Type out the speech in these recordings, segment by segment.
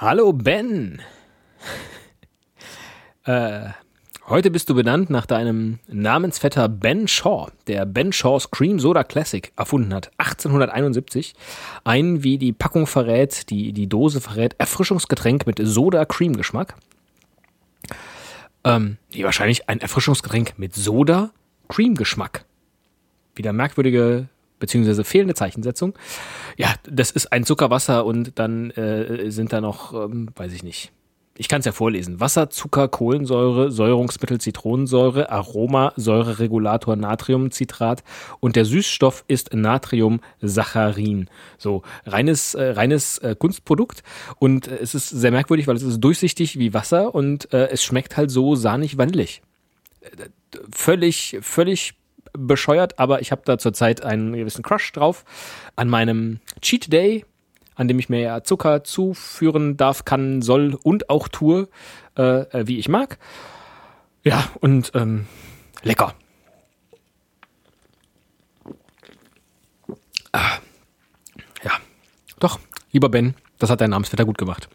Hallo Ben. äh, heute bist du benannt nach deinem Namensvetter Ben Shaw, der Ben Shaw's Cream Soda Classic erfunden hat, 1871. Ein, wie die Packung verrät, die, die Dose verrät, Erfrischungsgetränk mit Soda-Cream-Geschmack. Ähm, wahrscheinlich ein Erfrischungsgetränk mit Soda-Cream-Geschmack. Wieder merkwürdige beziehungsweise fehlende Zeichensetzung. Ja, das ist ein Zuckerwasser und dann äh, sind da noch, ähm, weiß ich nicht. Ich kann es ja vorlesen. Wasser, Zucker, Kohlensäure, Säurungsmittel, Zitronensäure, Aroma, Säureregulator, Natriumcitrat und der Süßstoff ist Natriumsaccharin. So, reines, äh, reines äh, Kunstprodukt und äh, es ist sehr merkwürdig, weil es ist durchsichtig wie Wasser und äh, es schmeckt halt so sahnig vanillig. Äh, völlig, völlig bescheuert, aber ich habe da zurzeit einen gewissen Crush drauf. An meinem Cheat Day, an dem ich mir ja Zucker zuführen darf, kann, soll und auch tue, äh, äh, wie ich mag. Ja, und ähm, lecker. Ah, ja, doch, lieber Ben, das hat dein Namensvetter gut gemacht.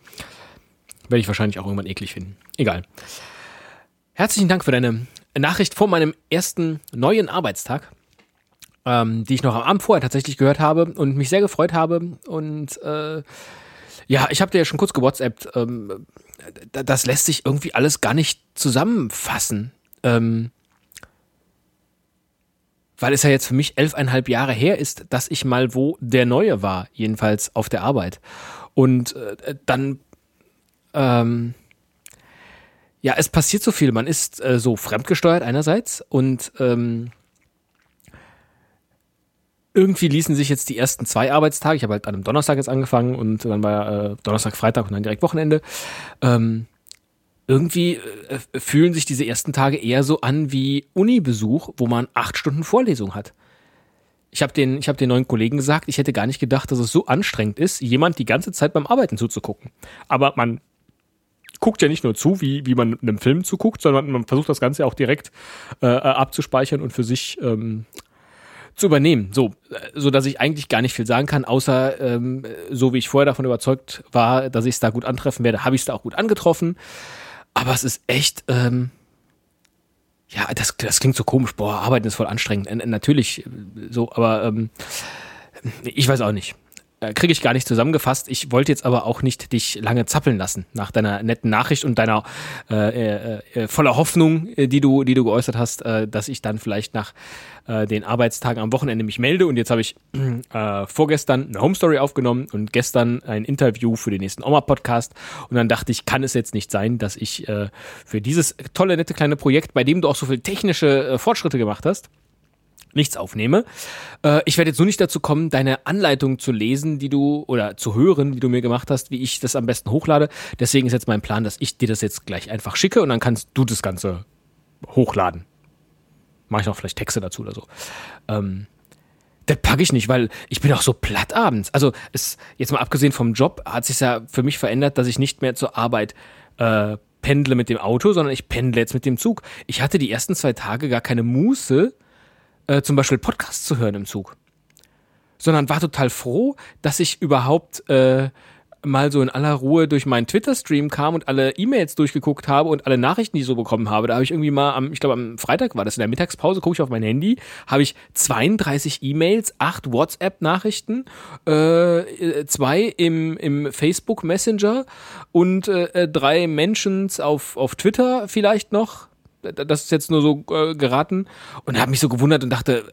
Werde ich wahrscheinlich auch irgendwann eklig finden. Egal. Herzlichen Dank für deine Nachricht vor meinem ersten neuen Arbeitstag, ähm, die ich noch am Abend vorher tatsächlich gehört habe und mich sehr gefreut habe. Und äh, ja, ich habe dir ja schon kurz gewhatsappt. Ähm, das lässt sich irgendwie alles gar nicht zusammenfassen. Ähm, weil es ja jetzt für mich elfeinhalb Jahre her ist, dass ich mal wo der Neue war, jedenfalls auf der Arbeit. Und äh, dann ähm, ja, es passiert so viel. Man ist äh, so fremdgesteuert einerseits und ähm, irgendwie ließen sich jetzt die ersten zwei Arbeitstage, ich habe halt an einem Donnerstag jetzt angefangen und dann war äh, Donnerstag, Freitag und dann direkt Wochenende. Ähm, irgendwie äh, fühlen sich diese ersten Tage eher so an wie Unibesuch, wo man acht Stunden Vorlesung hat. Ich habe den, ich hab den neuen Kollegen gesagt, ich hätte gar nicht gedacht, dass es so anstrengend ist, jemand die ganze Zeit beim Arbeiten zuzugucken. Aber man guckt ja nicht nur zu, wie, wie man einem Film zuguckt, sondern man versucht das Ganze auch direkt äh, abzuspeichern und für sich ähm, zu übernehmen. So, äh, so dass ich eigentlich gar nicht viel sagen kann, außer ähm, so wie ich vorher davon überzeugt war, dass ich es da gut antreffen werde, habe ich es da auch gut angetroffen. Aber es ist echt, ähm, ja, das, das klingt so komisch. Boah, Arbeiten ist voll anstrengend. Äh, natürlich so, aber ähm, ich weiß auch nicht. Äh, kriege ich gar nicht zusammengefasst. Ich wollte jetzt aber auch nicht dich lange zappeln lassen nach deiner netten Nachricht und deiner äh, äh, äh voller Hoffnung, äh, die du, die du geäußert hast, äh, dass ich dann vielleicht nach äh, den Arbeitstagen am Wochenende mich melde. Und jetzt habe ich äh, vorgestern eine Home Story aufgenommen und gestern ein Interview für den nächsten Oma-Podcast. Und dann dachte ich, kann es jetzt nicht sein, dass ich äh, für dieses tolle, nette kleine Projekt, bei dem du auch so viel technische Fortschritte gemacht hast, nichts aufnehme. Äh, ich werde jetzt nur nicht dazu kommen, deine Anleitung zu lesen, die du oder zu hören, die du mir gemacht hast, wie ich das am besten hochlade. Deswegen ist jetzt mein Plan, dass ich dir das jetzt gleich einfach schicke und dann kannst du das Ganze hochladen. Mache ich noch vielleicht Texte dazu oder so. Ähm, das packe ich nicht, weil ich bin auch so platt abends. Also es, jetzt mal abgesehen vom Job, hat sich ja für mich verändert, dass ich nicht mehr zur Arbeit äh, pendle mit dem Auto, sondern ich pendle jetzt mit dem Zug. Ich hatte die ersten zwei Tage gar keine Muße, äh, zum Beispiel Podcasts zu hören im Zug. Sondern war total froh, dass ich überhaupt äh, mal so in aller Ruhe durch meinen Twitter-Stream kam und alle E-Mails durchgeguckt habe und alle Nachrichten, die ich so bekommen habe. Da habe ich irgendwie mal am, ich glaube am Freitag war das, in der Mittagspause, gucke ich auf mein Handy, habe ich 32 E-Mails, 8 WhatsApp-Nachrichten, äh, zwei im, im Facebook Messenger und äh, drei Mentions auf, auf Twitter vielleicht noch das ist jetzt nur so äh, geraten und habe mich so gewundert und dachte,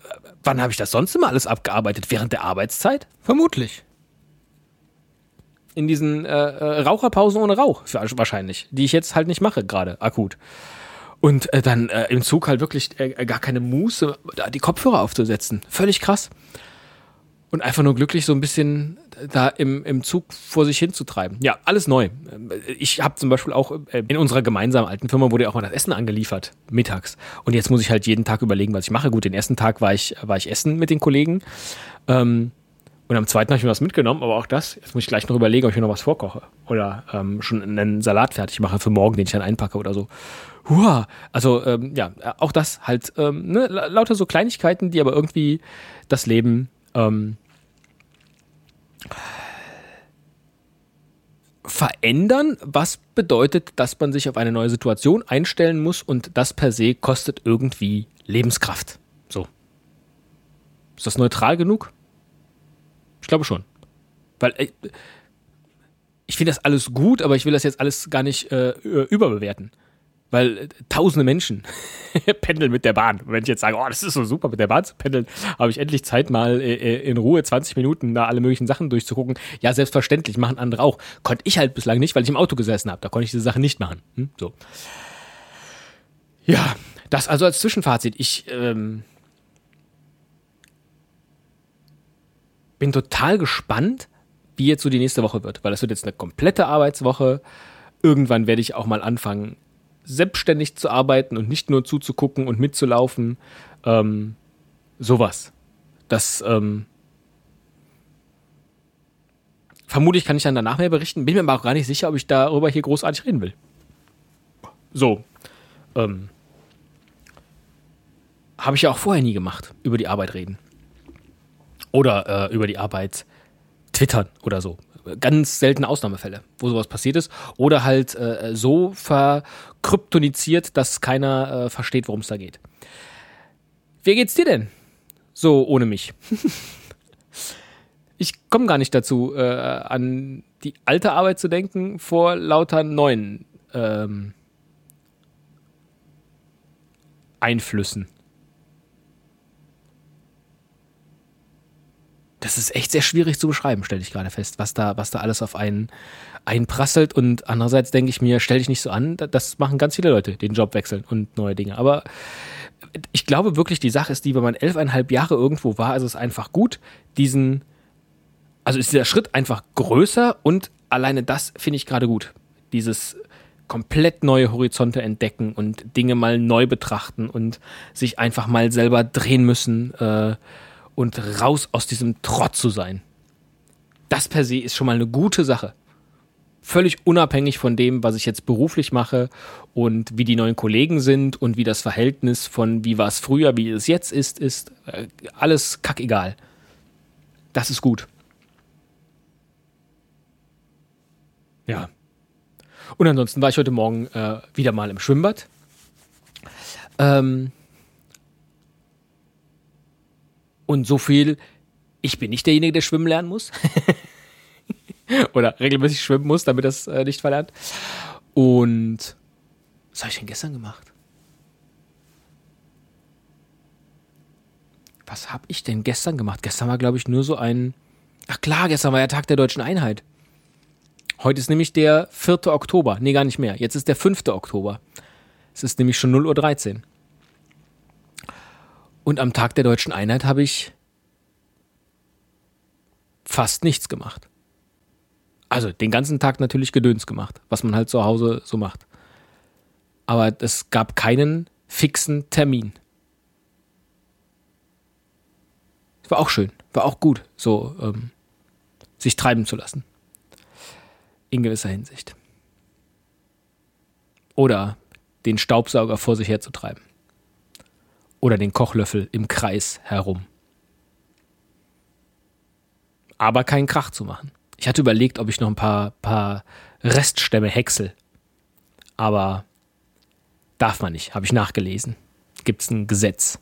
wann habe ich das sonst immer alles abgearbeitet? Während der Arbeitszeit? Vermutlich. In diesen äh, äh, Raucherpausen ohne Rauch wahrscheinlich, die ich jetzt halt nicht mache gerade akut. Und äh, dann äh, im Zug halt wirklich äh, gar keine Muße, da die Kopfhörer aufzusetzen. Völlig krass und einfach nur glücklich so ein bisschen da im, im Zug vor sich hinzutreiben. Ja, alles neu. Ich habe zum Beispiel auch äh, in unserer gemeinsamen alten Firma wurde ja auch mal das Essen angeliefert, mittags. Und jetzt muss ich halt jeden Tag überlegen, was ich mache. Gut, den ersten Tag war ich, war ich essen mit den Kollegen. Ähm, und am zweiten habe ich mir was mitgenommen, aber auch das, jetzt muss ich gleich noch überlegen, ob ich mir noch was vorkoche. Oder ähm, schon einen Salat fertig mache für morgen, den ich dann einpacke oder so. Hua! Also, ähm, ja, auch das halt, ähm, ne, lauter so Kleinigkeiten, die aber irgendwie das Leben ähm, verändern, was bedeutet, dass man sich auf eine neue Situation einstellen muss und das per se kostet irgendwie Lebenskraft. So. Ist das neutral genug? Ich glaube schon. Weil äh, ich finde das alles gut, aber ich will das jetzt alles gar nicht äh, überbewerten weil äh, tausende Menschen pendeln mit der Bahn. Und wenn ich jetzt sage, oh, das ist so super, mit der Bahn zu pendeln, habe ich endlich Zeit, mal äh, äh in Ruhe 20 Minuten da alle möglichen Sachen durchzugucken. Ja, selbstverständlich, machen andere auch. Konnte ich halt bislang nicht, weil ich im Auto gesessen habe. Da konnte ich diese Sache nicht machen. Hm? So. Ja, das also als Zwischenfazit. Ich ähm, bin total gespannt, wie jetzt so die nächste Woche wird, weil das wird jetzt eine komplette Arbeitswoche. Irgendwann werde ich auch mal anfangen, selbstständig zu arbeiten und nicht nur zuzugucken und mitzulaufen. Ähm, sowas. Das ähm, vermutlich kann ich dann danach mehr berichten. Bin mir aber auch gar nicht sicher, ob ich darüber hier großartig reden will. So. Ähm, Habe ich ja auch vorher nie gemacht, über die Arbeit reden. Oder äh, über die Arbeit twittern oder so ganz seltene Ausnahmefälle, wo sowas passiert ist. Oder halt äh, so verkryptonisiert, dass keiner äh, versteht, worum es da geht. Wie geht's dir denn? So ohne mich. ich komme gar nicht dazu, äh, an die alte Arbeit zu denken vor lauter neuen ähm, Einflüssen. Das ist echt sehr schwierig zu beschreiben, stelle ich gerade fest, was da, was da alles auf einen einprasselt. Und andererseits denke ich mir, stell dich nicht so an, das machen ganz viele Leute, den Job wechseln und neue Dinge. Aber ich glaube wirklich, die Sache ist die, wenn man elfeinhalb Jahre irgendwo war, ist es einfach gut, diesen, also ist dieser Schritt einfach größer und alleine das finde ich gerade gut. Dieses komplett neue Horizonte entdecken und Dinge mal neu betrachten und sich einfach mal selber drehen müssen. Äh, und raus aus diesem Trott zu sein. Das per se ist schon mal eine gute Sache. Völlig unabhängig von dem, was ich jetzt beruflich mache und wie die neuen Kollegen sind und wie das Verhältnis von wie war es früher, wie es jetzt ist, ist äh, alles kackegal. Das ist gut. Ja. Und ansonsten war ich heute Morgen äh, wieder mal im Schwimmbad. Ähm, Und so viel, ich bin nicht derjenige, der schwimmen lernen muss. Oder regelmäßig schwimmen muss, damit das äh, nicht verlernt. Und was habe ich denn gestern gemacht? Was habe ich denn gestern gemacht? Gestern war, glaube ich, nur so ein. Ach klar, gestern war ja Tag der deutschen Einheit. Heute ist nämlich der 4. Oktober. Nee, gar nicht mehr. Jetzt ist der 5. Oktober. Es ist nämlich schon 0.13 Uhr. Und am Tag der deutschen Einheit habe ich fast nichts gemacht. Also den ganzen Tag natürlich Gedöns gemacht, was man halt zu Hause so macht. Aber es gab keinen fixen Termin. War auch schön, war auch gut, so ähm, sich treiben zu lassen. In gewisser Hinsicht. Oder den Staubsauger vor sich herzutreiben oder den Kochlöffel im Kreis herum. Aber keinen Krach zu machen. Ich hatte überlegt, ob ich noch ein paar, paar Reststämme häcksel. Aber darf man nicht, habe ich nachgelesen. Gibt es ein Gesetz,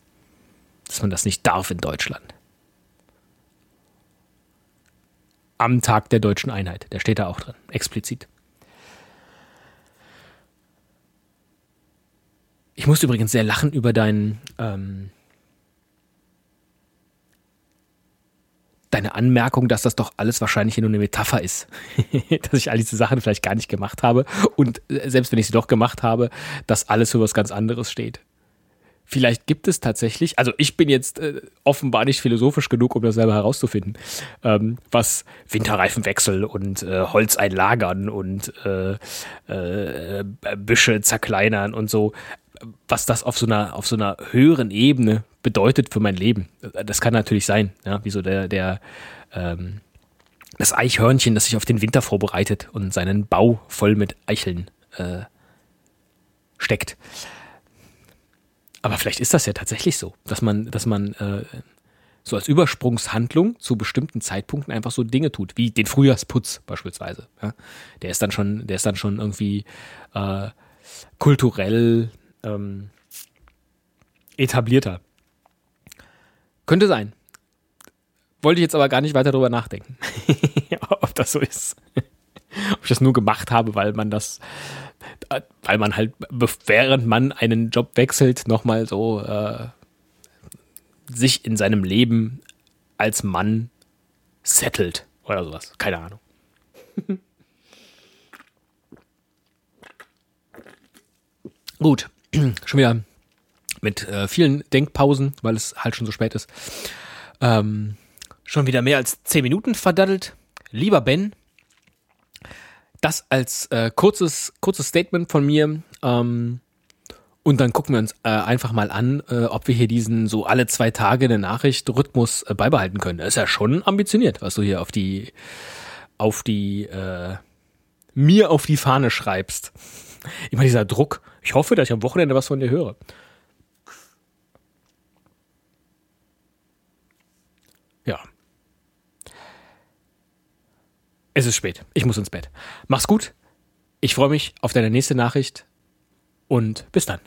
dass man das nicht darf in Deutschland. Am Tag der deutschen Einheit, der steht da auch drin, explizit. Ich musste übrigens sehr lachen über deinen, ähm, deine Anmerkung, dass das doch alles wahrscheinlich nur eine Metapher ist. dass ich all diese Sachen vielleicht gar nicht gemacht habe und äh, selbst wenn ich sie doch gemacht habe, dass alles für was ganz anderes steht. Vielleicht gibt es tatsächlich, also ich bin jetzt äh, offenbar nicht philosophisch genug, um das selber herauszufinden, ähm, was Winterreifenwechsel und äh, Holz einlagern und äh, äh, Büsche zerkleinern und so was das auf so einer, auf so einer höheren Ebene bedeutet für mein Leben. Das kann natürlich sein, ja, wie so der, der, ähm, das Eichhörnchen, das sich auf den Winter vorbereitet und seinen Bau voll mit Eicheln äh, steckt. Aber vielleicht ist das ja tatsächlich so, dass man, dass man äh, so als Übersprungshandlung zu bestimmten Zeitpunkten einfach so Dinge tut, wie den Frühjahrsputz beispielsweise. Ja? Der ist dann schon, der ist dann schon irgendwie äh, kulturell ähm, etablierter. Könnte sein. Wollte ich jetzt aber gar nicht weiter darüber nachdenken, ob das so ist. ob ich das nur gemacht habe, weil man das, weil man halt, während man einen Job wechselt, nochmal so äh, sich in seinem Leben als Mann settelt oder sowas. Keine Ahnung. Gut, schon wieder mit äh, vielen Denkpausen, weil es halt schon so spät ist. Ähm, schon wieder mehr als zehn Minuten verdaddelt. Lieber Ben, das als äh, kurzes, kurzes Statement von mir. Ähm, und dann gucken wir uns äh, einfach mal an, äh, ob wir hier diesen so alle zwei Tage eine Nachricht-Rhythmus äh, beibehalten können. Das ist ja schon ambitioniert, was du hier auf die, auf die, äh, mir auf die Fahne schreibst. Immer dieser Druck. Ich hoffe, dass ich am Wochenende was von dir höre. Ja. Es ist spät. Ich muss ins Bett. Mach's gut. Ich freue mich auf deine nächste Nachricht und bis dann.